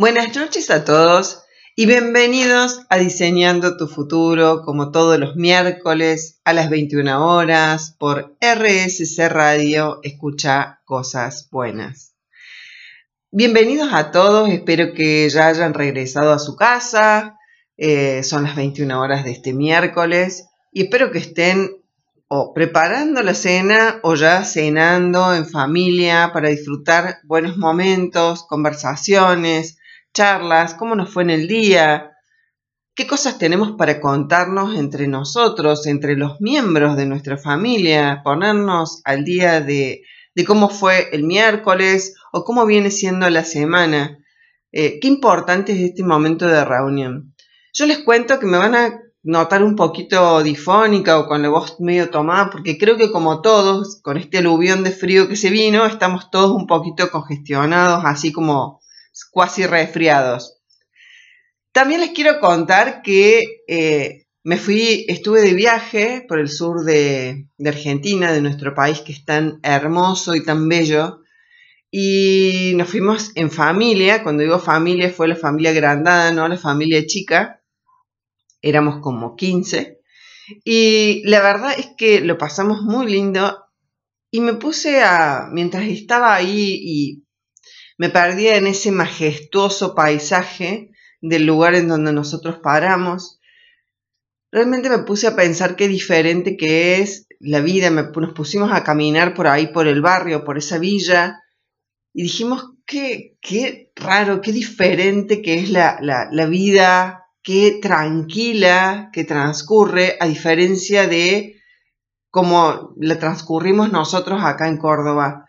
Buenas noches a todos y bienvenidos a Diseñando tu futuro, como todos los miércoles a las 21 horas por RSC Radio, escucha cosas buenas. Bienvenidos a todos, espero que ya hayan regresado a su casa, eh, son las 21 horas de este miércoles y espero que estén o preparando la cena o ya cenando en familia para disfrutar buenos momentos, conversaciones, charlas, cómo nos fue en el día, qué cosas tenemos para contarnos entre nosotros, entre los miembros de nuestra familia, ponernos al día de, cómo fue el miércoles o cómo viene siendo la semana. Eh, qué importante es este momento de reunión. Yo les cuento que me van a notar un poquito difónica o con la voz medio tomada, porque creo que como todos, con este aluvión de frío que se vino, estamos todos un poquito congestionados, así como cuasi resfriados. También les quiero contar que eh, me fui, estuve de viaje por el sur de, Argentina, de nuestro país que es tan hermoso y tan bello. Y nos fuimos en familia, cuando digo familia fue la familia grandada, no la familia chica. Éramos como 15. Y la verdad es que lo pasamos muy lindo. Y me puse a, mientras estaba ahí y me perdía en ese majestuoso paisaje del lugar en donde nosotros paramos. Realmente me puse a pensar qué diferente que es la vida. nos pusimos a caminar por ahí, por el barrio, por esa villa, y dijimos qué, qué raro, qué diferente que es la, la vida, qué tranquila que transcurre, a diferencia de cómo la transcurrimos nosotros acá en Córdoba,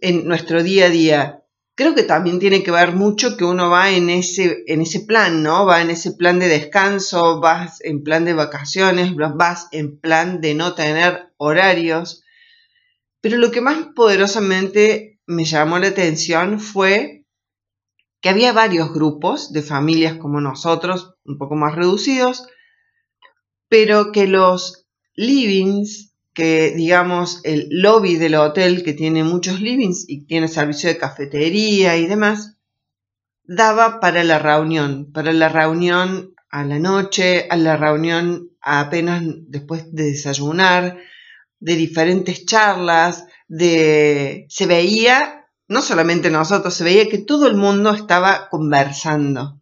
en nuestro día a día creo que también tiene que ver mucho que uno va en ese, en ese plan, ¿no? Va en ese plan de descanso, vas en plan de vacaciones, vas en plan de no tener horarios. Pero lo que más poderosamente me llamó la atención fue que había varios grupos de familias como nosotros, un poco más reducidos, pero que los livings que digamos el lobby del hotel que tiene muchos livings y tiene servicio de cafetería y demás, daba para la reunión, para la reunión a la noche, a la reunión apenas después de desayunar, de diferentes charlas, de se veía, no solamente nosotros, se veía que todo el mundo estaba conversando.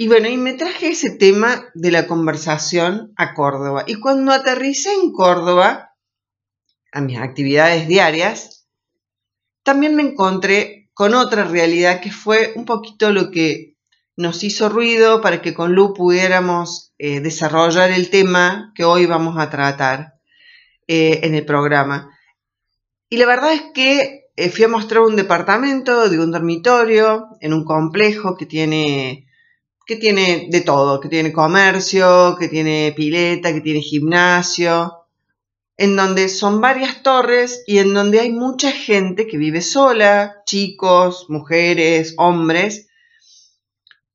Y bueno, y me traje ese tema de la conversación a Córdoba. Y cuando aterricé en Córdoba, a mis actividades diarias, también me encontré con otra realidad que fue un poquito lo que nos hizo ruido para que con Lu pudiéramos eh, desarrollar el tema que hoy vamos a tratar eh, en el programa. Y la verdad es que eh, fui a mostrar un departamento de un dormitorio en un complejo que tiene que tiene de todo, que tiene comercio, que tiene pileta, que tiene gimnasio, en donde son varias torres y en donde hay mucha gente que vive sola, chicos, mujeres, hombres,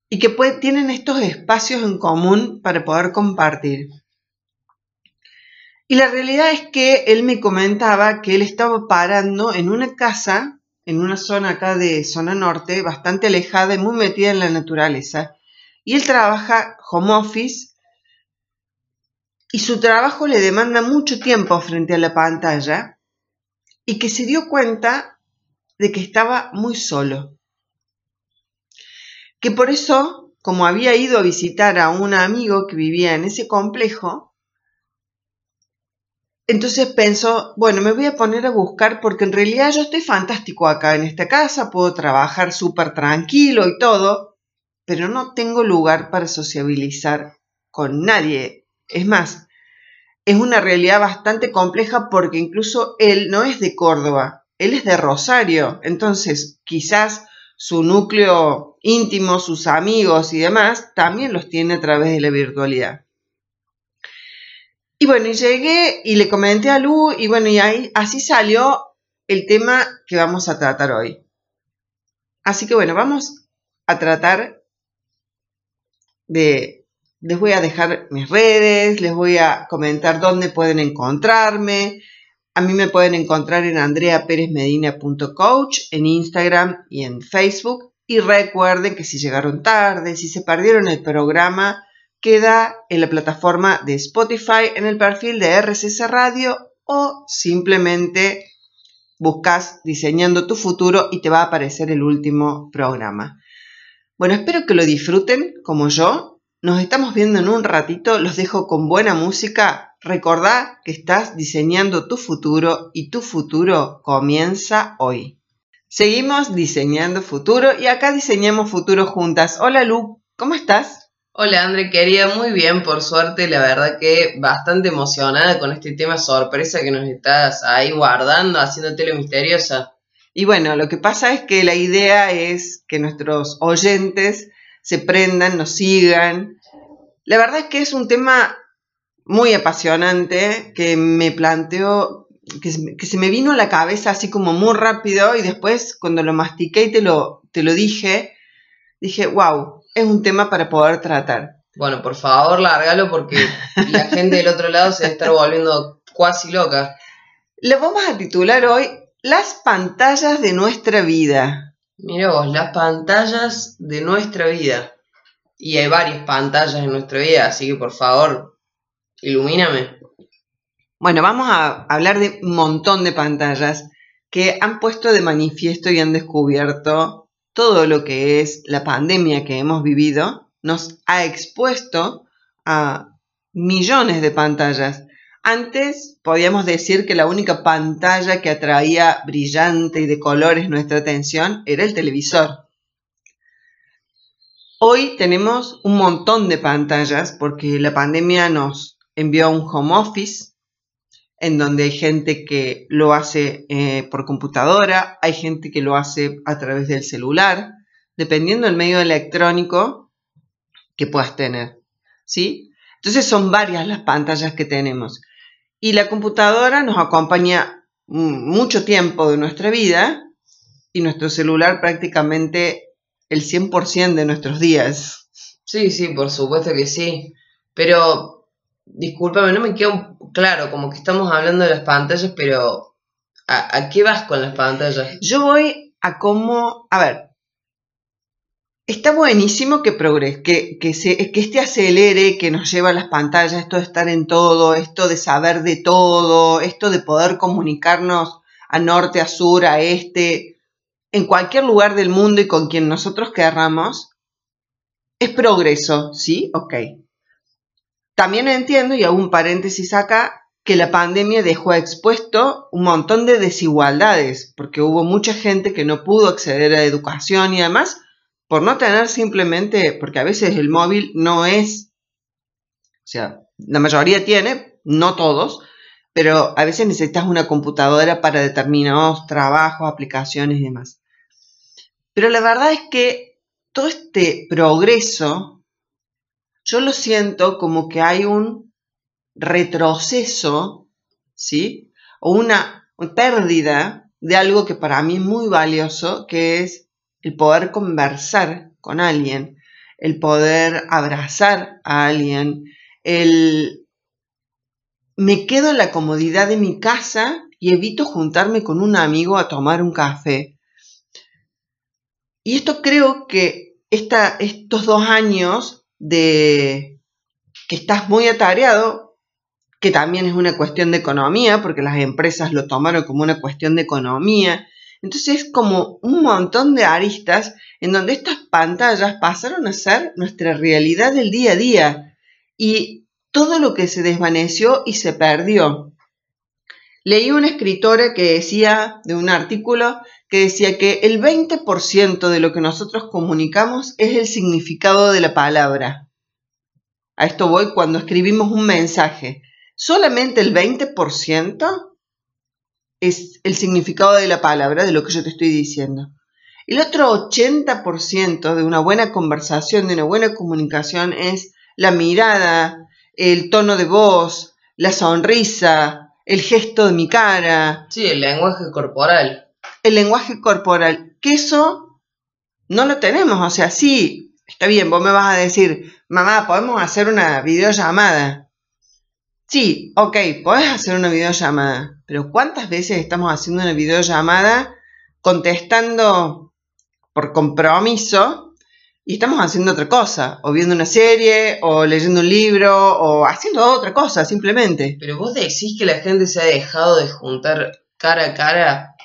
y que tienen estos espacios en común para poder compartir. Y la realidad es que él me comentaba que él estaba parando en una casa, en una zona acá de zona norte, bastante alejada y muy metida en la naturaleza, y él trabaja home office y su trabajo le demanda mucho tiempo frente a la pantalla y que se dio cuenta de que estaba muy solo. Que por eso, como había ido a visitar a un amigo que vivía en ese complejo, entonces pensó, bueno, me voy a poner a buscar porque en realidad yo estoy fantástico acá en esta casa, puedo trabajar súper tranquilo y todo, pero no tengo lugar para sociabilizar con nadie. Es más, es una realidad bastante compleja porque incluso él no es de Córdoba, él es de Rosario, entonces quizás su núcleo íntimo, sus amigos y demás, también los tiene a través de la virtualidad. Y bueno, llegué y le comenté a Lu y bueno, y ahí así salió el tema que vamos a tratar hoy. Así que bueno, vamos a tratar les voy a dejar mis redes, les voy a comentar dónde pueden encontrarme. A mí me pueden encontrar en andreaperezmedina.coach, en Instagram y en Facebook. y recuerden que si llegaron tarde, si se perdieron el programa, queda en la plataforma de Spotify en el perfil de RCC Radio o simplemente buscas diseñando tu futuro y te va a aparecer el último programa. Bueno, espero que lo disfruten como yo. Nos estamos viendo en un ratito. Los dejo con buena música. Recordá que estás diseñando tu futuro y tu futuro comienza hoy. Seguimos diseñando futuro y acá diseñamos futuro juntas. Hola Lu, ¿cómo estás? Hola André, querida, muy bien, por suerte, la verdad que bastante emocionada con este tema sorpresa que nos estás ahí guardando, haciéndote lo misteriosa. Y bueno, lo que pasa es que la idea es que nuestros oyentes se prendan, nos sigan. La verdad es que es un tema muy apasionante que me planteó, que, se me vino a la cabeza así como muy rápido y después cuando lo mastiqué y te lo, te lo dije, dije, wow, es un tema para poder tratar. Bueno, por favor, lárgalo porque la gente del otro lado se va a estar volviendo cuasi loca. Le vamos a titular hoy Las pantallas de nuestra vida. Mira vos, las pantallas de nuestra vida. Y hay varias pantallas en nuestra vida, así que por favor, ilumíname. Bueno, vamos a hablar de un montón de pantallas que han puesto de manifiesto y han descubierto todo lo que es la pandemia que hemos vivido nos ha expuesto a millones de pantallas. Antes podíamos decir que la única pantalla que atraía brillante y de colores nuestra atención era el televisor. Hoy tenemos un montón de pantallas porque la pandemia nos envió a un home office en donde hay gente que lo hace eh, por computadora, hay gente que lo hace a través del celular, dependiendo del medio electrónico que puedas tener. ¿sí? Entonces son varias las pantallas que tenemos. Y la computadora nos acompaña mucho tiempo de nuestra vida y nuestro celular prácticamente el 100% de nuestros días. Sí, sí, por supuesto que sí. Pero discúlpame, no me queda claro, como que estamos hablando de las pantallas, pero ¿a, qué vas con las pantallas? Yo voy a cómo, a ver, está buenísimo que progrese, que, que, se, que este acelere, que nos lleva a las pantallas, esto de estar en todo, esto de saber de todo, esto de poder comunicarnos a norte, a sur, a este, en cualquier lugar del mundo y con quien nosotros querramos, es progreso, ¿sí? Ok. También entiendo, y hago un paréntesis acá, que la pandemia dejó expuesto un montón de desigualdades, porque hubo mucha gente que no pudo acceder a educación y además por no tener simplemente, porque a veces el móvil no es, o sea, la mayoría tiene, no todos, pero a veces necesitas una computadora para determinados trabajos, aplicaciones y demás. Pero la verdad es que todo este progreso yo lo siento como que hay un retroceso, ¿sí? O una pérdida de algo que para mí es muy valioso, que es el poder conversar con alguien, el poder abrazar a alguien, el... Me quedo en la comodidad de mi casa y evito juntarme con un amigo a tomar un café. Y esto creo que esta, estos dos años de que estás muy atareado, que también es una cuestión de economía, porque las empresas lo tomaron como una cuestión de economía. Entonces es como un montón de aristas en donde estas pantallas pasaron a ser nuestra realidad del día a día y todo lo que se desvaneció y se perdió. Leí una escritora que decía, de un artículo, que decía que el 20% de lo que nosotros comunicamos es el significado de la palabra. A esto voy cuando escribimos un mensaje. Solamente el 20% es el significado de la palabra, de lo que yo te estoy diciendo. El otro 80% de una buena conversación, de una buena comunicación, es la mirada, el tono de voz, la sonrisa, el gesto de mi cara. Sí, el lenguaje corporal. El lenguaje corporal. Que eso no lo tenemos. O sea, sí, está bien, vos me vas a decir, mamá, ¿podemos hacer una videollamada? Sí, ok, podés hacer una videollamada. Pero ¿cuántas veces estamos haciendo una videollamada contestando por compromiso y estamos haciendo otra cosa, o viendo una serie, o leyendo un libro, o haciendo otra cosa, simplemente. Pero vos decís que la gente se ha dejado de juntar cara a cara,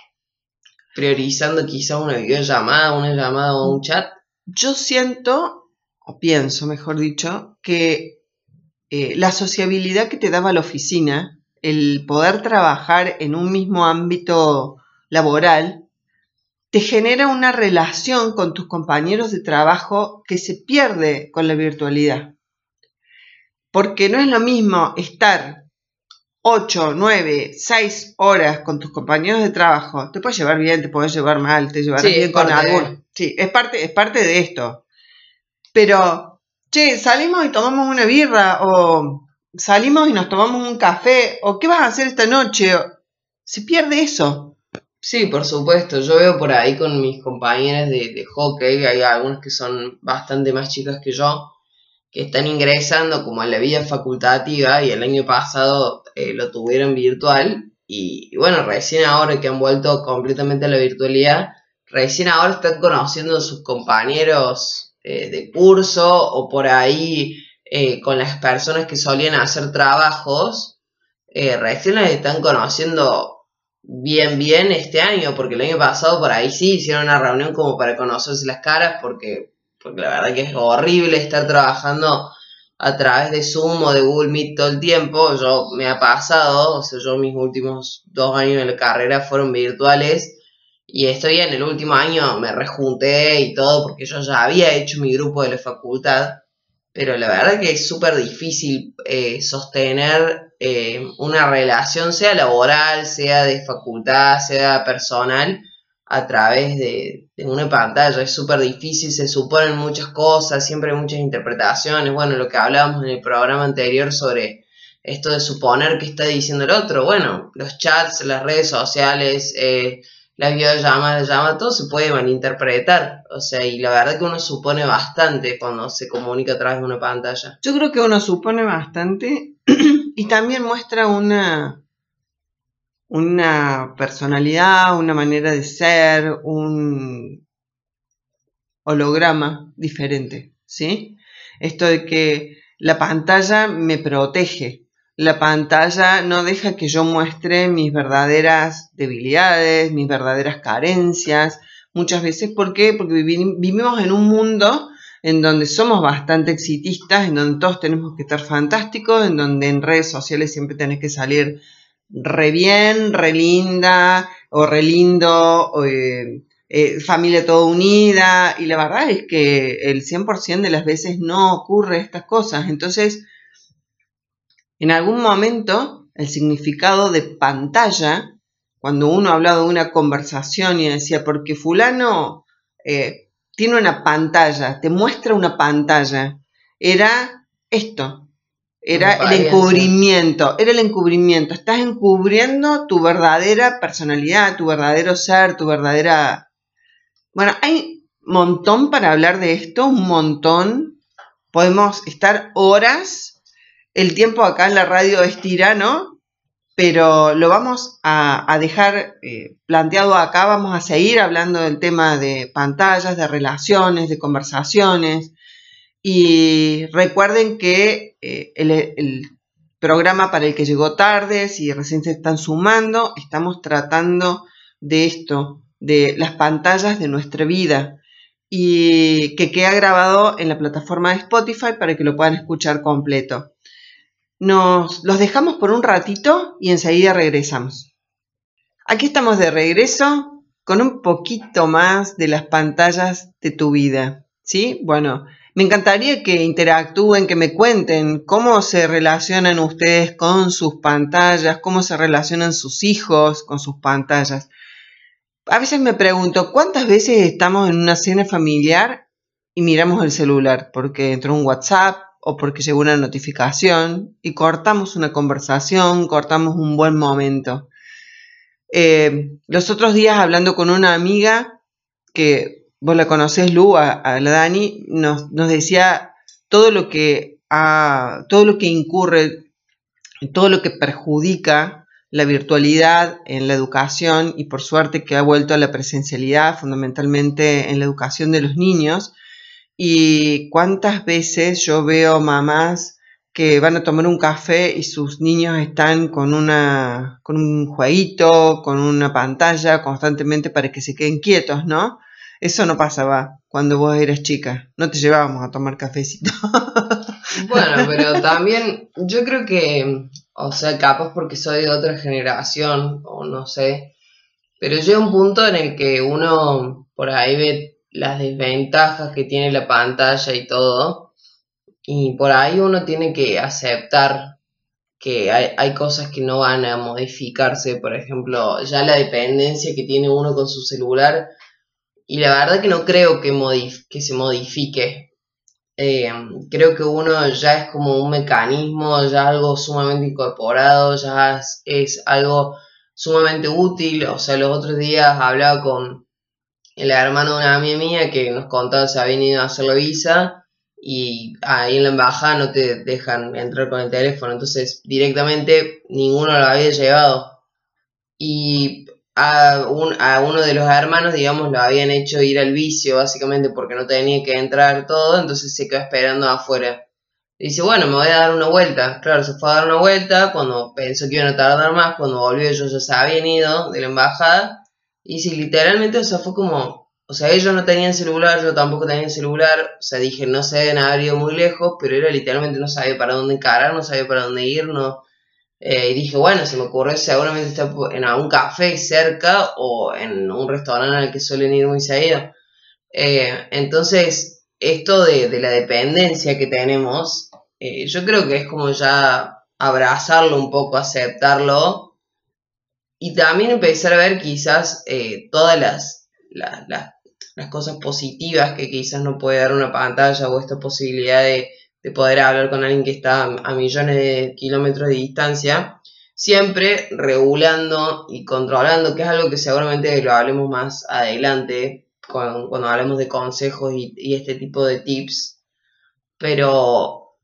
priorizando quizá una videollamada, una llamada o un chat. Yo siento, o pienso, mejor dicho, que eh, la sociabilidad que te daba la oficina, el poder trabajar en un mismo ámbito laboral, te genera una relación con tus compañeros de trabajo que se pierde con la virtualidad. Porque no es lo mismo estar 8, 9, 6 horas con tus compañeros de trabajo. Te puedes llevar bien, te puedes llevar mal, te llevarás bien con alguno. Sí, es parte, es parte de esto. Pero, che, salimos y tomamos una birra o salimos y nos tomamos un café o qué vas a hacer esta noche. Se pierde eso. Sí, por supuesto. Yo veo por ahí con mis compañeras de, hockey, hay algunas que son bastante más chicas que yo, que están ingresando como a la vida facultativa y el año pasado eh, lo tuvieron virtual y, bueno, recién ahora que han vuelto completamente a la virtualidad, recién ahora están conociendo a sus compañeros eh, de curso o por ahí eh, con las personas que solían hacer trabajos, recién las están conociendo bien, bien este año, porque el año pasado por ahí sí hicieron una reunión como para conocerse las caras, porque, porque la verdad que es horrible estar trabajando a través de Zoom o de Google Meet todo el tiempo. Yo me ha pasado, o sea, yo mis últimos dos años de la carrera fueron virtuales. Y estoy en el último año me rejunté y todo porque yo ya había hecho mi grupo de la facultad. Pero la verdad que es súper difícil eh, sostener eh, una relación, sea laboral, sea de facultad, sea personal, a través de, una pantalla. Es súper difícil, se suponen muchas cosas, siempre muchas interpretaciones. Bueno, lo que hablábamos en el programa anterior sobre esto de suponer que está diciendo el otro. Bueno, los chats, las redes sociales, eh, las videollamadas, la llama, todo se puede malinterpretar. O sea, y la verdad que uno supone bastante cuando se comunica a través de una pantalla. Yo creo que uno supone bastante y también muestra una, una personalidad, una manera de ser, un holograma diferente, ¿sí? Esto de que la pantalla me protege, la pantalla no deja que yo muestre mis verdaderas debilidades, mis verdaderas carencias, muchas veces, ¿por qué? Porque vivimos en un mundo en donde somos bastante exitistas, en donde todos tenemos que estar fantásticos, en donde en redes sociales siempre tenés que salir re bien, re linda, o re lindo, o, eh, eh, familia toda unida, y la verdad es que el 100% de las veces no ocurre estas cosas. Entonces, en algún momento, el significado de pantalla, cuando uno hablaba de una conversación y decía, porque fulano eh, tiene una pantalla, te muestra una pantalla. Era esto, era el encubrimiento, era el encubrimiento. Estás encubriendo tu verdadera personalidad, tu verdadero ser, tu verdadera... Bueno, hay un montón para hablar de esto, un montón. Podemos estar horas. El tiempo acá en la radio es tirano, pero lo vamos a, dejar eh, planteado acá, vamos a seguir hablando del tema de pantallas, de relaciones, de conversaciones. Y recuerden que eh, el, programa para el que llegó tarde, si recién se están sumando, estamos tratando de esto, de las pantallas de nuestra vida y que queda grabado en la plataforma de Spotify para que lo puedan escuchar completo. Nos los dejamos por un ratito y enseguida regresamos. Aquí estamos de regreso con un poquito más de las pantallas de tu vida. ¿Sí? Bueno, me encantaría que interactúen, que me cuenten cómo se relacionan ustedes con sus pantallas, cómo se relacionan sus hijos con sus pantallas. A veces me pregunto, ¿cuántas veces estamos en una cena familiar y miramos el celular? Porque entró un WhatsApp, o porque llegó una notificación y cortamos una conversación, cortamos un buen momento. Eh, los otros días hablando con una amiga que vos la conocés, Lu, a, la Dani, nos, decía todo lo que todo lo que incurre, todo lo que perjudica la virtualidad en la educación y por suerte que ha vuelto a la presencialidad fundamentalmente en la educación de los niños. Y cuántas veces yo veo mamás que van a tomar un café y sus niños están con, una, con un jueguito, con una pantalla constantemente para que se queden quietos, ¿no? Eso no pasaba cuando vos eras chica, no te llevábamos a tomar cafecito. Bueno, pero también yo creo que, o sea, capaz porque soy de otra generación, o no sé, pero llega un punto en el que uno por ahí ve las desventajas que tiene la pantalla y todo, y por ahí uno tiene que aceptar que hay, hay cosas que no van a modificarse, por ejemplo, ya la dependencia que tiene uno con su celular, y la verdad que no creo que, que se modifique, eh, creo que uno ya es como un mecanismo, ya algo sumamente incorporado, ya es, algo sumamente útil. O sea, los otros días hablaba con el hermano de una amiga mía que nos contaba se habían ido a hacer la visa y ahí en la embajada no te dejan entrar con el teléfono, entonces directamente ninguno lo había llevado. Y a, uno de los hermanos, digamos, lo habían hecho ir al vicio, básicamente porque no tenía que entrar todo, entonces se quedó esperando afuera. dice, bueno, me voy a dar una vuelta. Claro, se fue a dar una vuelta, cuando pensó que iban a tardar más, cuando volvió ellos ya se habían ido de la embajada. Y si literalmente, o sea, fue como, o sea, ellos no tenían celular, yo tampoco tenía celular, o sea, dije, no se deben haber ido muy lejos, pero era literalmente no sabía para dónde encarar, no sabía para dónde ir, no, eh, y dije, bueno, se me ocurrió seguramente está en algún café cerca o en un restaurante al que suelen ir muy seguido. Eh, entonces, esto de, la dependencia que tenemos, eh, yo creo que es como ya abrazarlo un poco, aceptarlo y también empezar a ver quizás todas las, las cosas positivas que quizás no puede dar una pantalla o esta posibilidad de de poder hablar con alguien que está a millones de kilómetros de distancia, siempre regulando y controlando, que es algo que seguramente lo hablemos más adelante cuando, hablemos de consejos y, este tipo de tips, pero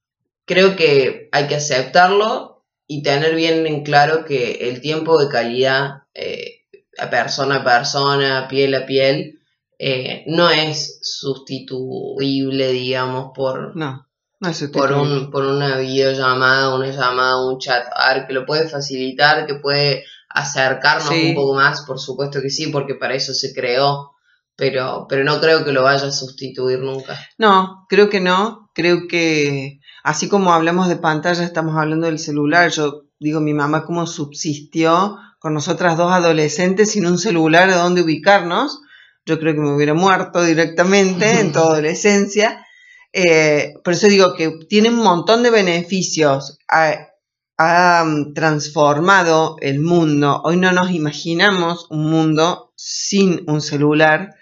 creo que hay que aceptarlo y tener bien en claro que el tiempo de calidad eh, a persona a persona, piel a piel, eh, no es sustituible, digamos, por, no por, un, por una videollamada, una llamada, un chat, a ver, que lo puede facilitar, que puede acercarnos un poco más, por supuesto que sí, porque para eso se creó, pero, pero no creo que lo vaya a sustituir nunca. No, creo que no, creo que así como hablamos de pantalla, estamos hablando del celular, yo digo, mi mamá cómo subsistió con nosotras dos adolescentes sin un celular a dónde ubicarnos, yo creo que me hubiera muerto directamente en toda adolescencia. Eh, por eso digo que tiene un montón de beneficios. Ha, um, transformado el mundo. Hoy no nos imaginamos un mundo sin un celular.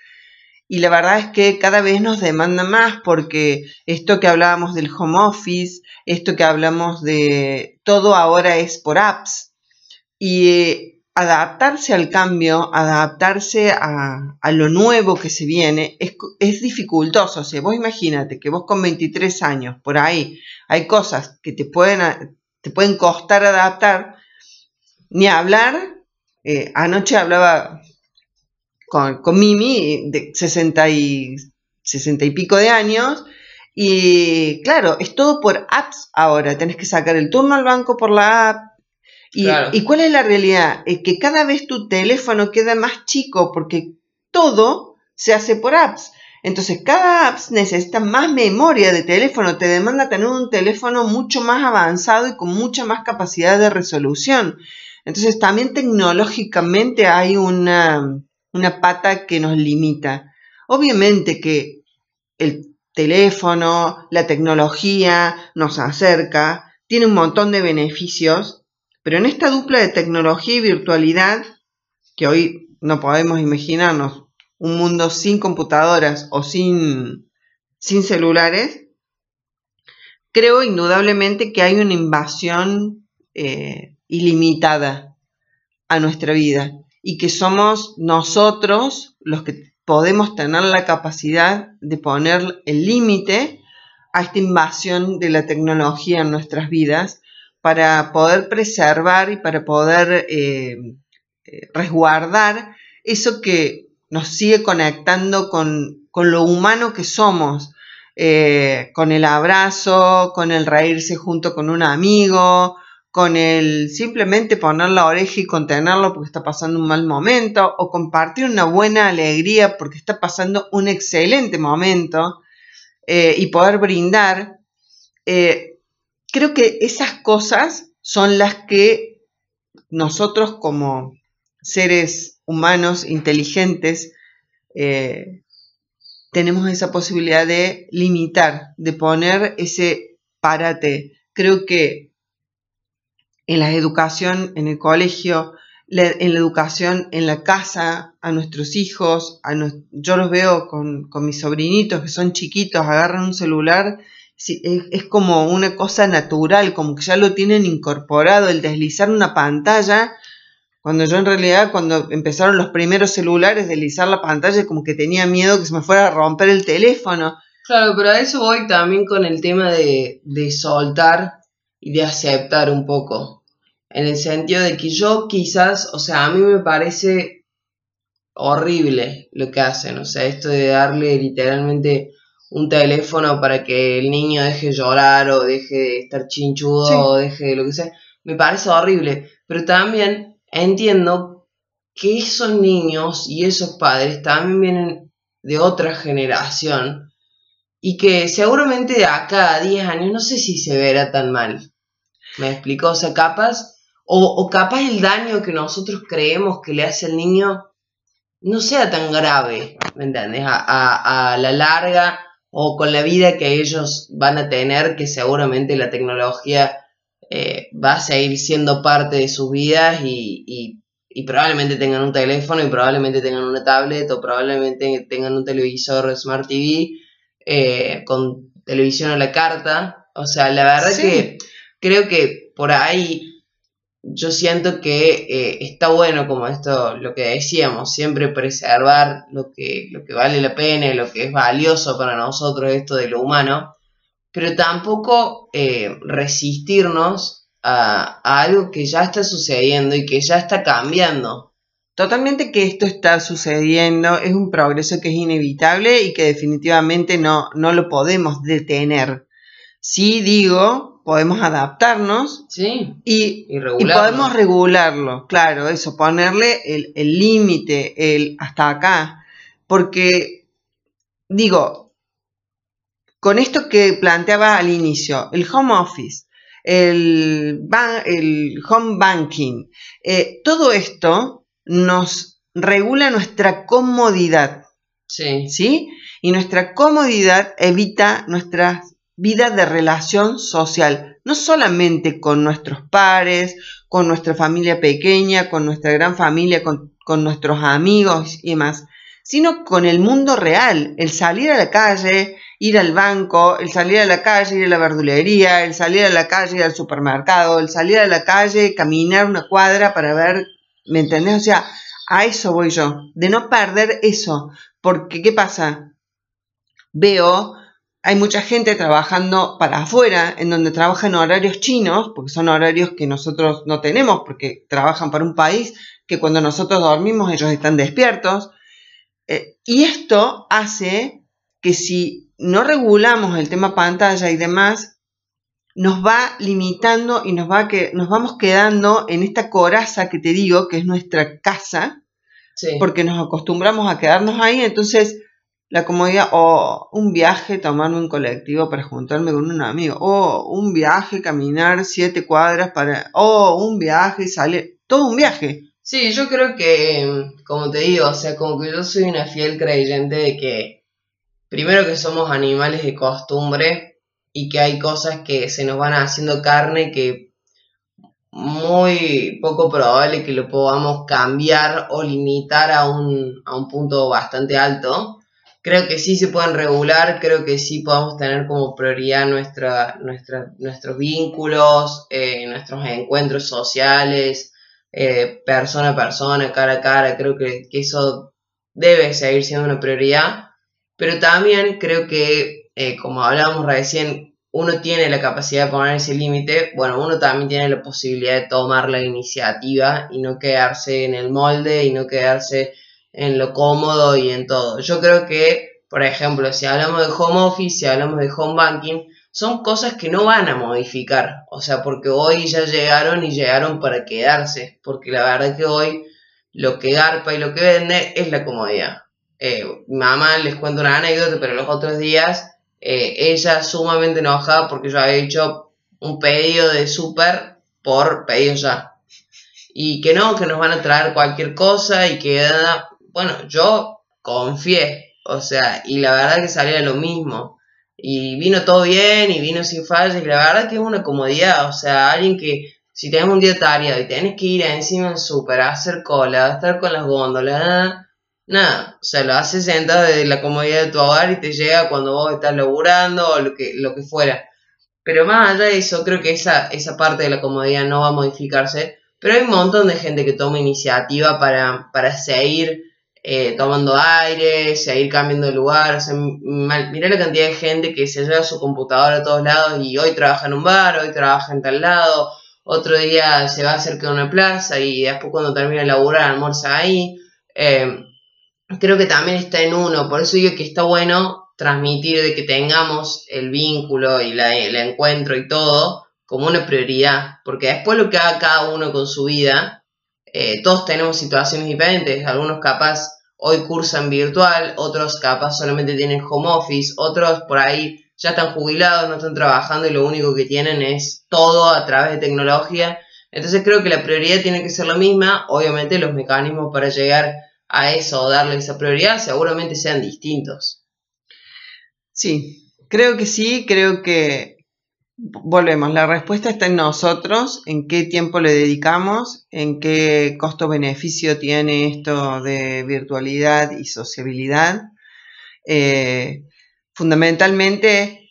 Y la verdad es que cada vez nos demanda más porque esto que hablábamos del home office, esto que hablamos de todo ahora es por apps. Y adaptarse al cambio, adaptarse a, lo nuevo que se viene, es, es, dificultoso. O sea, vos imagínate que vos con 23 años, por ahí, hay cosas que te pueden, te pueden costar adaptar, ni hablar. Eh, anoche hablaba con, con, Mimi de 60 y, 60 y pico de años. Y claro, es todo por apps ahora. Tenés que sacar el turno al banco por la app, y, cuál es la realidad? Es que cada vez tu teléfono queda más chico porque todo se hace por apps. Entonces, cada app necesita más memoria de teléfono, te demanda tener un teléfono mucho más avanzado y con mucha más capacidad de resolución. Entonces, también tecnológicamente hay una, una pata que nos limita. Obviamente que el teléfono, la tecnología nos acerca, tiene un montón de beneficios pero en esta dupla de tecnología y virtualidad, que hoy no podemos imaginarnos un mundo sin computadoras o sin, sin celulares, creo indudablemente que hay una invasión eh, ilimitada a nuestra vida y que somos nosotros los que podemos tener la capacidad de poner el límite a esta invasión de la tecnología en nuestras vidas para poder preservar y para poder eh, eh, resguardar eso que nos sigue conectando con, lo humano que somos, eh, con el abrazo, con el reírse junto con un amigo, con el simplemente poner la oreja y contenerlo porque está pasando un mal momento, o compartir una buena alegría porque está pasando un excelente momento, eh, y poder brindar. creo que esas cosas son las que nosotros como seres humanos inteligentes, eh, tenemos esa posibilidad de limitar, de poner ese parate. Creo que en la educación, en el colegio, en la educación en la casa, a nuestros hijos, a yo los veo con, con, mis sobrinitos que son chiquitos, agarran un celular, es, como una cosa natural, como que ya lo tienen incorporado, el deslizar una pantalla cuando yo en realidad, cuando empezaron los primeros celulares, deslizar la pantalla, como que tenía miedo que se me fuera a romper el teléfono. Claro, pero a eso voy también con el tema de, de soltar y de aceptar un poco. En el sentido de que yo quizás, o sea, a mí me parece horrible lo que hacen. O sea, esto de darle literalmente un teléfono para que el niño deje de llorar o deje de estar chinchudo o deje de lo que sea. Me parece horrible. Pero también entiendo que esos niños y esos padres también vienen de otra generación y que seguramente de acá a 10 años no sé si se verá tan mal. ¿Me explico? O sea, capaz, o, capaz el daño que nosotros creemos que le hace al niño no sea tan grave, ¿me entiendes? A, la larga o con la vida que ellos van a tener, que seguramente la tecnología eh, va a seguir siendo parte de sus vidas y, probablemente tengan un teléfono y probablemente tengan una tablet o probablemente tengan un televisor Smart TV eh, con televisión a la carta. O sea, la verdad que creo que por ahí yo siento que eh, está bueno como esto, lo que decíamos, siempre preservar lo que, lo que vale la pena, lo que es valioso para nosotros, esto de lo humano pero tampoco eh, resistirnos a, algo que ya está sucediendo y que ya está cambiando. Totalmente que esto está sucediendo, es un progreso que es inevitable y que definitivamente no, no lo podemos detener. Sí digo, podemos adaptarnos sí, y, y, podemos regularlo, claro, eso, ponerle el límite, el hasta acá, porque digo, con esto que planteaba al inicio, el home office, el, el home banking, eh, todo esto nos regula nuestra comodidad. Sí. ¿Sí? Y nuestra comodidad evita nuestra vida de relación social, no solamente con nuestros pares, con nuestra familia pequeña, con nuestra gran familia, con, con nuestros amigos y demás, sino con el mundo real, el salir a la calle, ir al banco, el salir a la calle, ir a la verdulería, el salir a la calle, ir al supermercado, el salir a la calle, caminar una cuadra para ver, ¿me entendés? O sea, a eso voy yo, de no perder eso, porque ¿qué pasa? Veo, hay mucha gente trabajando para afuera, en donde trabajan horarios chinos, porque son horarios que nosotros no tenemos, porque trabajan para un país que cuando nosotros dormimos ellos están despiertos. Eh, y esto hace que si no regulamos el tema pantalla y demás, nos va limitando y nos, va que, nos vamos quedando en esta coraza que te digo, que es nuestra casa, porque nos acostumbramos a quedarnos ahí, entonces la comodidad, o un viaje, tomarme un colectivo para juntarme con un amigo, o un viaje, caminar siete cuadras para, o un viaje, salir, todo un viaje. Sí, yo creo que, como te digo, o sea, como que yo soy una fiel creyente de que primero que somos animales de costumbre y que hay cosas que se nos van haciendo carne que muy poco probable que lo podamos cambiar o limitar a un, a un punto bastante alto. Creo que sí se pueden regular, creo que sí podemos tener como prioridad nuestra, nuestra, nuestros vínculos, eh, nuestros encuentros sociales, eh, persona a persona, cara a cara, creo que, que eso debe seguir siendo una prioridad. Pero también creo que, eh, como hablábamos recién, uno tiene la capacidad de poner ese límite, bueno, uno también tiene la posibilidad de tomar la iniciativa y no quedarse en el molde y no quedarse en lo cómodo y en todo. Yo creo que, por ejemplo, si hablamos de home office, si hablamos de home banking, son cosas que no van a modificar. O sea, porque hoy ya llegaron y llegaron para quedarse. Porque la verdad que hoy lo que garpa y lo que vende es la comodidad. Eh, mamá les cuento una anécdota, pero los otros días eh, ella sumamente enojada porque yo había hecho un pedido de súper por pedido ya. Y que no, que nos van a traer cualquier cosa y que, bueno, yo confié, o sea, y la verdad que salía lo mismo. Y vino todo bien y vino sin fallas y la verdad que es una comodidad, o sea, alguien que si tenemos un día y tienes que ir encima del súper a hacer cola, a estar con las góndolas, nada, o sea, lo haces sentado desde la comodidad de tu hogar y te llega cuando vos estás laburando o lo que, lo que fuera. Pero más allá de eso, creo que esa, esa parte de la comodidad no va a modificarse, pero hay un montón de gente que toma iniciativa para, para seguir eh, tomando aire, seguir cambiando de lugar. O mirá la cantidad de gente que se lleva su computadora a todos lados y hoy trabaja en un bar, hoy trabaja en tal lado, otro día se va a acercar a una plaza y después cuando termina de laburar almuerza ahí. Eh, creo que también está en uno, por eso digo que está bueno transmitir de que tengamos el vínculo y el encuentro y todo como una prioridad, porque después lo que haga cada uno con su vida, eh, todos tenemos situaciones diferentes, algunos capaz hoy cursan virtual, otros capaz solamente tienen home office, otros por ahí ya están jubilados, no están trabajando y lo único que tienen es todo a través de tecnología. Entonces creo que la prioridad tiene que ser la misma, obviamente los mecanismos para llegar a eso o darle esa prioridad seguramente sean distintos. Sí, creo que sí, creo que volvemos, la respuesta está en nosotros, en qué tiempo le dedicamos, en qué costo-beneficio tiene esto de virtualidad y sociabilidad. Eh, fundamentalmente,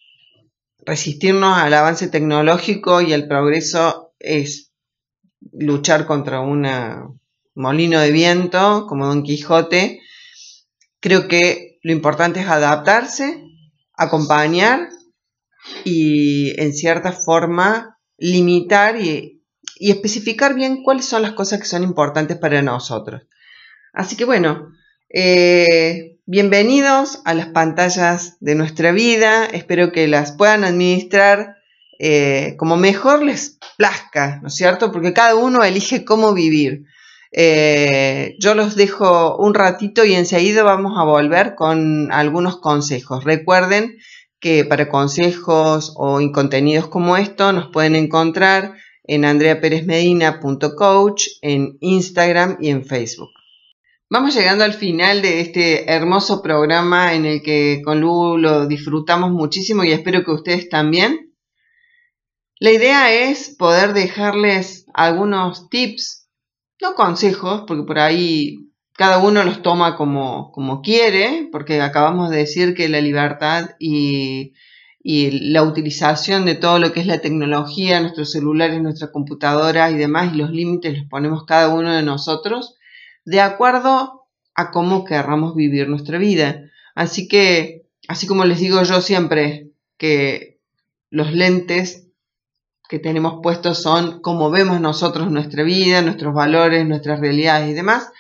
resistirnos al avance tecnológico y al progreso es luchar contra una molino de viento, como Don Quijote, creo que lo importante es adaptarse, acompañar y en cierta forma limitar y, especificar bien cuáles son las cosas que son importantes para nosotros. Así que bueno, eh, bienvenidos a las pantallas de nuestra vida, espero que las puedan administrar eh, como mejor les plazca, ¿no es cierto? Porque cada uno elige cómo vivir. Eh, yo los dejo un ratito y enseguida vamos a volver con algunos consejos. Recuerden que para consejos o contenidos como esto nos pueden encontrar en andreaperezmedina.coach, en Instagram y en Facebook. Vamos llegando al final de este hermoso programa en el que con Lu lo disfrutamos muchísimo y espero que ustedes también. La idea es poder dejarles algunos tips no consejos, porque por ahí cada uno los toma como, como quiere, porque acabamos de decir que la libertad y, la utilización de todo lo que es la tecnología, nuestros celulares, nuestras computadoras y demás, y los límites los ponemos cada uno de nosotros, de acuerdo a cómo querramos vivir nuestra vida. Así que, así como les digo yo siempre, que los lentes que tenemos puestos son cómo vemos nosotros nuestra vida, nuestros valores, nuestras realidades y demás.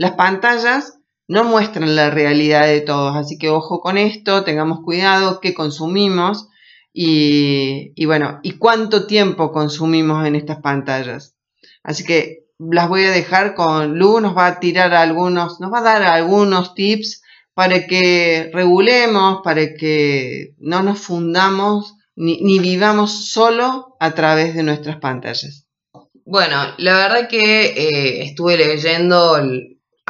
Las pantallas no muestran la realidad de todos, así que ojo con esto, tengamos cuidado, qué consumimos y, bueno, y cuánto tiempo consumimos en estas pantallas. Así que las voy a dejar con Lu, nos va a tirar algunos, nos va a dar algunos tips para que regulemos, para que no nos fundamos ni, vivamos solo a través de nuestras pantallas. Bueno, la verdad que eh, estuve leyendo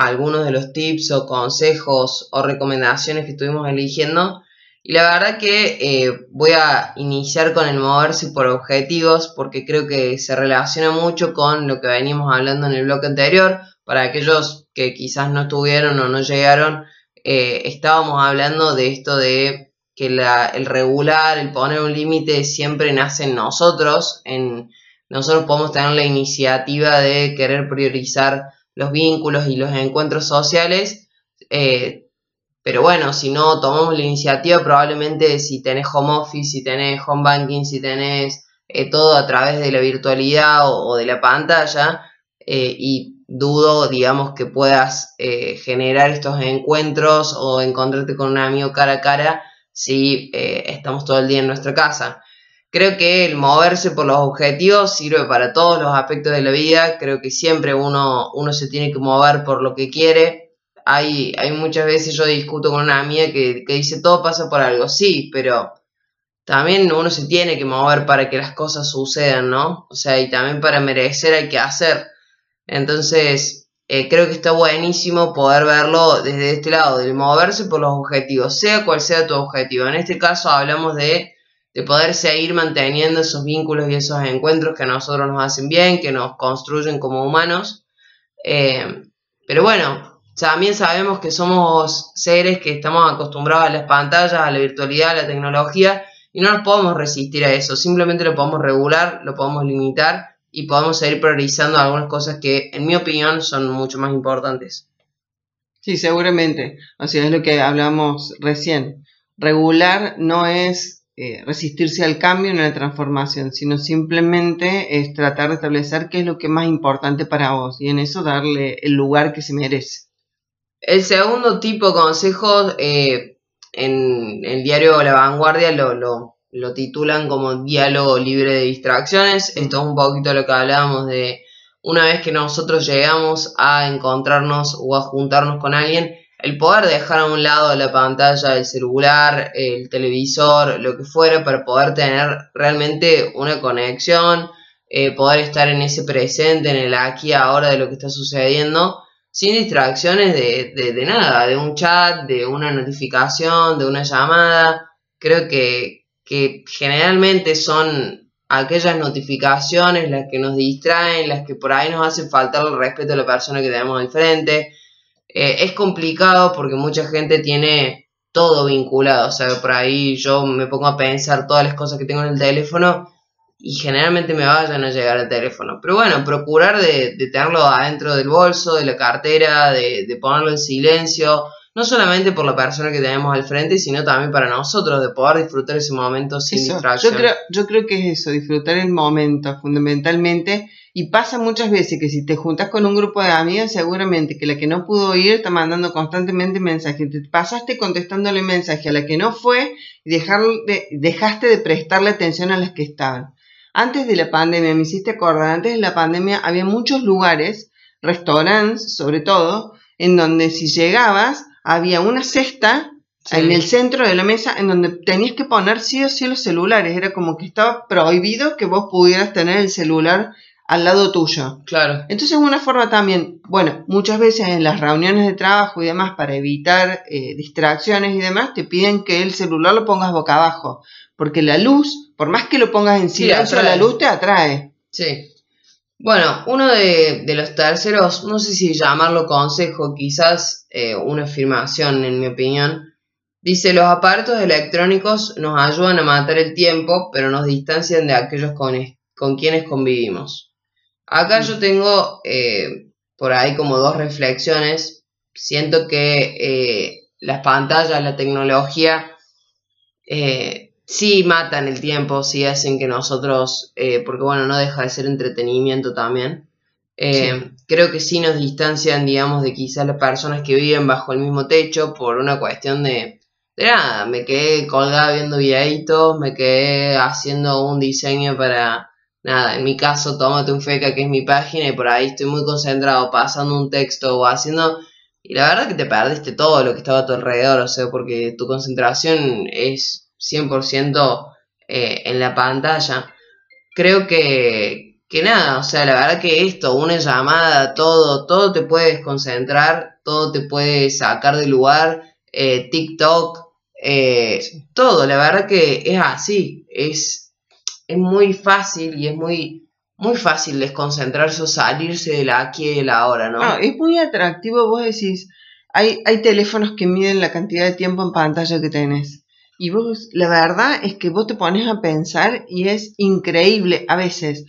algunos de los tips o consejos o recomendaciones que estuvimos eligiendo y la verdad que eh, voy a iniciar con el moverse por objetivos porque creo que se relaciona mucho con lo que venimos hablando en el bloque anterior. Para aquellos que quizás no estuvieron o no llegaron, eh, estábamos hablando de esto de que el regular, el poner un límite siempre nace en nosotros, en nosotros podemos tener la iniciativa de querer priorizar los vínculos y los encuentros sociales, eh, pero bueno, si no tomamos la iniciativa, probablemente si tenés home office, si tenés home banking, si tenés eh, todo a través de la virtualidad o, de la pantalla, eh, y dudo, digamos, que puedas generar estos encuentros o encontrarte con un amigo cara a cara si estamos todo el día en nuestra casa. Creo que el moverse por los objetivos sirve para todos los aspectos de la vida. Creo que siempre uno, uno se tiene que mover por lo que quiere. Hay, hay muchas veces yo discuto con una amiga que, que dice todo pasa por algo. Sí, pero también uno se tiene que mover para que las cosas sucedan, ¿no? O sea, y también para merecer hay que hacer. Entonces, eh, creo que está buenísimo poder verlo desde este lado, del moverse por los objetivos, sea cual sea tu objetivo. En este caso hablamos de de poder seguir manteniendo esos vínculos y esos encuentros que a nosotros nos hacen bien, que nos construyen como humanos. Eh, pero bueno, también sabemos que somos seres que estamos acostumbrados a las pantallas, a la virtualidad, a la tecnología, y no nos podemos resistir a eso, simplemente lo podemos regular, lo podemos limitar y podemos seguir priorizando algunas cosas que, en mi opinión, son mucho más importantes. Sí, seguramente. O sea, es lo que hablamos recién. Regular no es eh, resistirse al cambio ni a la transformación, sino simplemente es tratar de establecer qué es lo que es más importante para vos y en eso darle el lugar que se merece. El segundo tipo de consejos eh, en el diario La Vanguardia lo, lo, titulan como diálogo libre de distracciones. Esto es un poquito lo que hablábamos de una vez que nosotros llegamos a encontrarnos o a juntarnos con alguien, el poder dejar a un lado la pantalla del celular, el televisor, lo que fuera, para poder tener realmente una conexión, eh, poder estar en ese presente, en el aquí ahora de lo que está sucediendo, sin distracciones de, de, nada, de un chat, de una notificación, de una llamada. Creo que, que generalmente son aquellas notificaciones las que nos distraen, las que por ahí nos hacen faltar el respeto a la persona que tenemos al frente eh, es complicado porque mucha gente tiene todo vinculado, o sea, por ahí yo me pongo a pensar todas las cosas que tengo en el teléfono y generalmente me vayan a llegar al teléfono. Pero bueno, procurar de, tenerlo adentro del bolso, de la cartera, de, ponerlo en silencio, no solamente por la persona que tenemos al frente, sino también para nosotros, de poder disfrutar ese momento sin distracción. Yo creo, yo creo que es eso, disfrutar el momento, fundamentalmente y pasa muchas veces que si te juntas con un grupo de amigas, seguramente que la que no pudo ir está mandando constantemente mensajes. Te pasaste contestándole mensaje a la que no fue y dejar de, dejaste de prestarle atención a las que estaban. Antes de la pandemia, me hiciste acordar, antes de la pandemia había muchos lugares, restaurantes sobre todo, en donde si llegabas había una cesta en el centro de la mesa en donde tenías que poner sí o sí los celulares. Era como que estaba prohibido que vos pudieras tener el celular al lado tuyo. Claro. Entonces, una forma también, bueno, muchas veces en las reuniones de trabajo y demás, para evitar eh, distracciones y demás, te piden que el celular lo pongas boca abajo, porque la luz, por más que lo pongas en silencio, la luz te atrae. Sí. Bueno, uno de, los terceros, no sé si llamarlo consejo, quizás eh, una afirmación en mi opinión, dice, los aparatos electrónicos nos ayudan a matar el tiempo, pero nos distancian de aquellos con, con quienes convivimos. Acá yo tengo eh, por ahí como dos reflexiones. Siento que eh, las pantallas, la tecnología, eh, sí matan el tiempo, sí hacen que nosotros, porque bueno, no deja de ser entretenimiento también. Creo que sí nos distancian, digamos, de quizás las personas que viven bajo el mismo techo por una cuestión de, de nada. Me quedé colgada viendo videitos, me quedé haciendo un diseño para nada, en mi caso, tómate un feca, que es mi página, y por ahí estoy muy concentrado pasando un texto o haciendo. Y la verdad que te perdiste todo lo que estaba a tu alrededor, o sea, porque tu concentración es 100% eh, en la pantalla. Creo que, que nada, o sea, la verdad que esto, una llamada, todo, todo te puede desconcentrar, todo te puede sacar del lugar, eh, TikTok, eh, todo, la verdad que es así, es es muy fácil y es muy, muy fácil desconcentrarse o salirse de la aquí y de la hora, ¿no? Ah, es muy atractivo, vos decís, hay, hay teléfonos que miden la cantidad de tiempo en pantalla que tenés. Y vos, la verdad es que vos te pones a pensar y es increíble a veces.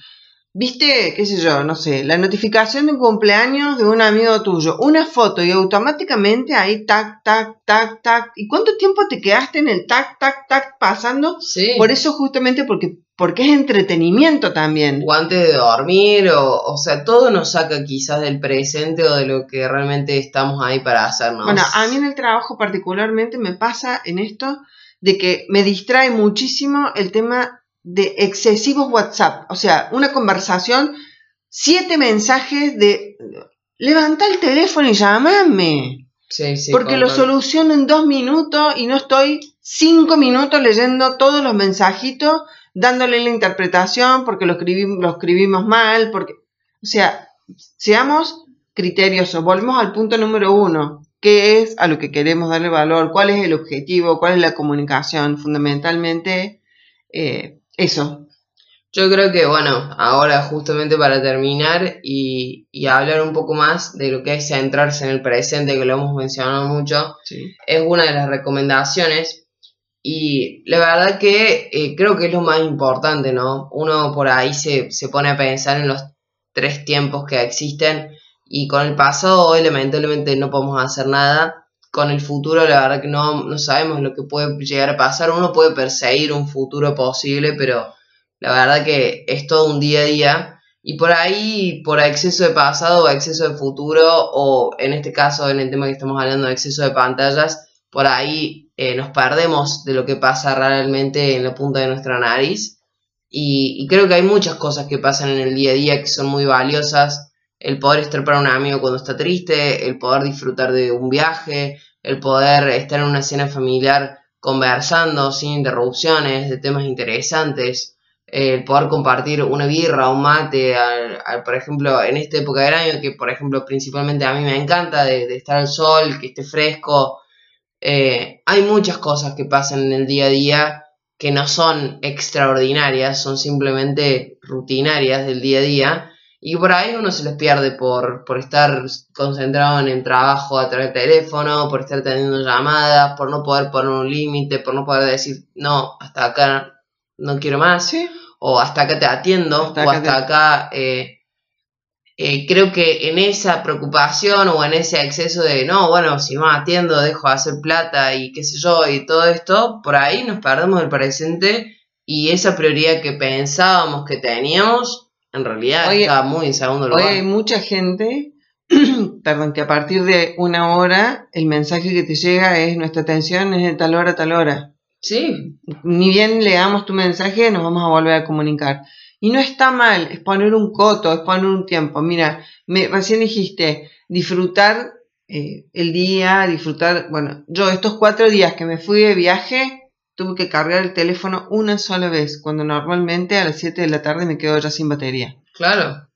Viste, qué sé yo, no sé, la notificación de un cumpleaños de un amigo tuyo, una foto y automáticamente ahí tac, tac, tac, tac. ¿Y cuánto tiempo te quedaste en el tac, tac, tac pasando? Sí. Por eso justamente porque, porque es entretenimiento también. O antes de dormir, o, o sea, todo nos saca quizás del presente o de lo que realmente estamos ahí para hacernos. Bueno, a mí en el trabajo particularmente me pasa en esto de que me distrae muchísimo el tema de excesivos WhatsApp. O sea, una conversación, siete mensajes de levanta el teléfono y llámame. Sí, sí, porque lo soluciono en dos minutos y no estoy cinco minutos leyendo todos los mensajitos, dándole la interpretación porque lo, escribim- lo escribimos mal, porque, o sea, seamos criteriosos, volvemos al punto número uno, ¿qué es a lo que queremos darle valor? ¿Cuál es el objetivo? ¿Cuál es la comunicación? Fundamentalmente, eh, eso. Yo creo que, bueno, ahora justamente para terminar y, y hablar un poco más de lo que es centrarse en el presente, que lo hemos mencionado mucho, Sí. es una de las recomendaciones y la verdad que eh, creo que es lo más importante, ¿no? Uno por ahí se, se pone a pensar en los tres tiempos que existen y con el pasado hoy lamentablemente no podemos hacer nada. Con el futuro la verdad que no, no sabemos lo que puede llegar a pasar. Uno puede perseguir un futuro posible, pero la verdad que es todo un día a día. Y por ahí, por exceso de pasado o exceso de futuro, o en este caso, en el tema que estamos hablando, de exceso de pantallas, por ahí eh, nos perdemos de lo que pasa realmente en la punta de nuestra nariz. Y, y creo que hay muchas cosas que pasan en el día a día que son muy valiosas. El poder estar para un amigo cuando está triste, el poder disfrutar de un viaje, el poder estar en una cena familiar conversando sin interrupciones de temas interesantes, el poder compartir una birra, un mate, al- por ejemplo, en esta época del año, que por ejemplo principalmente a mí me encanta, de, de estar al sol, que esté fresco. Eh, hay muchas cosas que pasan en el día a día que no son extraordinarias, son simplemente rutinarias del día a día. Y por ahí uno se les pierde por, por estar concentrado en el trabajo a través del teléfono, por estar teniendo llamadas, por no poder poner un límite, por no poder decir, no, hasta acá no quiero más Sí. o hasta acá te atiendo, Hasta o acá hasta te- acá. eh, eh, creo que en esa preocupación o en ese exceso de no, bueno, si no atiendo, dejo de hacer plata y qué sé yo, y todo esto, por ahí nos perdemos del presente y esa prioridad que pensábamos que teníamos, en realidad está muy en segundo Hoy lugar. hay mucha gente, perdón, que a partir de una hora el mensaje que te llega es nuestra atención es de tal hora a tal hora. Sí, Ni bien leamos tu mensaje, nos vamos a volver a comunicar. Y no está mal, es poner un coto, es poner un tiempo. Mira, me, recién dijiste disfrutar eh, el día, disfrutar. Bueno, yo estos cuatro días que me fui de viaje, tuve que cargar el teléfono una sola vez, cuando normalmente a las 7 de la tarde me quedo ya sin batería. claro.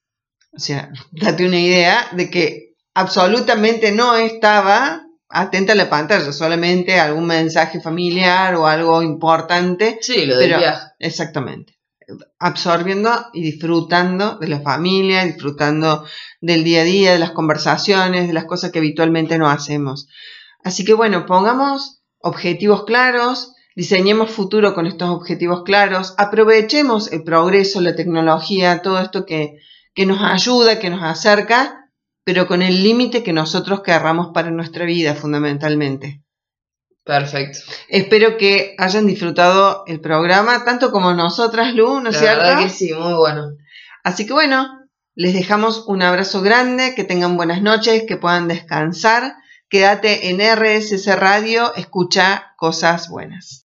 O sea, date una idea de que absolutamente no estaba atenta a la pantalla, solamente algún mensaje familiar o algo importante. Sí, lo del Pero- viaje. Exactamente. Absorbiendo y disfrutando de la familia, disfrutando del día a día, de las conversaciones, de las cosas que habitualmente no hacemos. Así que bueno, pongamos objetivos claros, diseñemos futuro con estos objetivos claros, aprovechemos el progreso, la tecnología, todo esto que, que nos ayuda, que nos acerca, pero con el límite que nosotros querramos para nuestra vida fundamentalmente. Perfecto. Espero que hayan disfrutado el programa, tanto como nosotras, Lu, ¿no es La cierto? verdad que sí, muy bueno. Así que bueno, les dejamos un abrazo grande, que tengan buenas noches, que puedan descansar. Quédate en RSC Radio, escucha cosas buenas.